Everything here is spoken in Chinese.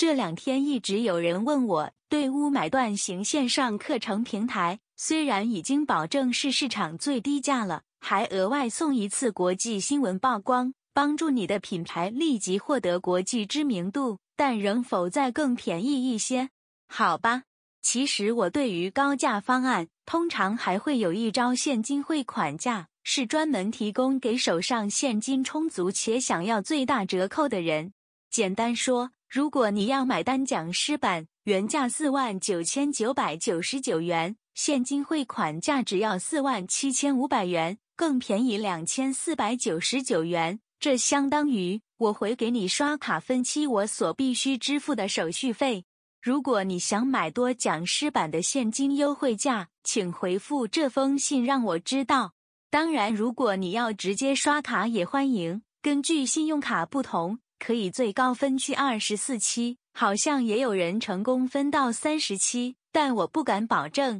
这两天一直有人问我，对屋买断型线上课程平台，虽然已经保证是市场最低价了，还额外送一次国际新闻曝光，帮助你的品牌立即获得国际知名度，但仍否再更便宜一些？好吧，其实我对于高价方案，通常还会有一招现金汇款价，是专门提供给手上现金充足且想要最大折扣的人。简单说，如果你要买单讲师版，原价四万九千九百九十九元，现金汇款价只要四万七千五百元，更便宜两千四百九十九元。这相当于我回给你刷卡分期我所必须支付的手续费。如果你想买多讲师版的现金优惠价，请回复这封信让我知道。当然，如果你要直接刷卡也欢迎，根据信用卡不同。可以最高分期二十四期，好像也有人成功分到三十期，但我不敢保证。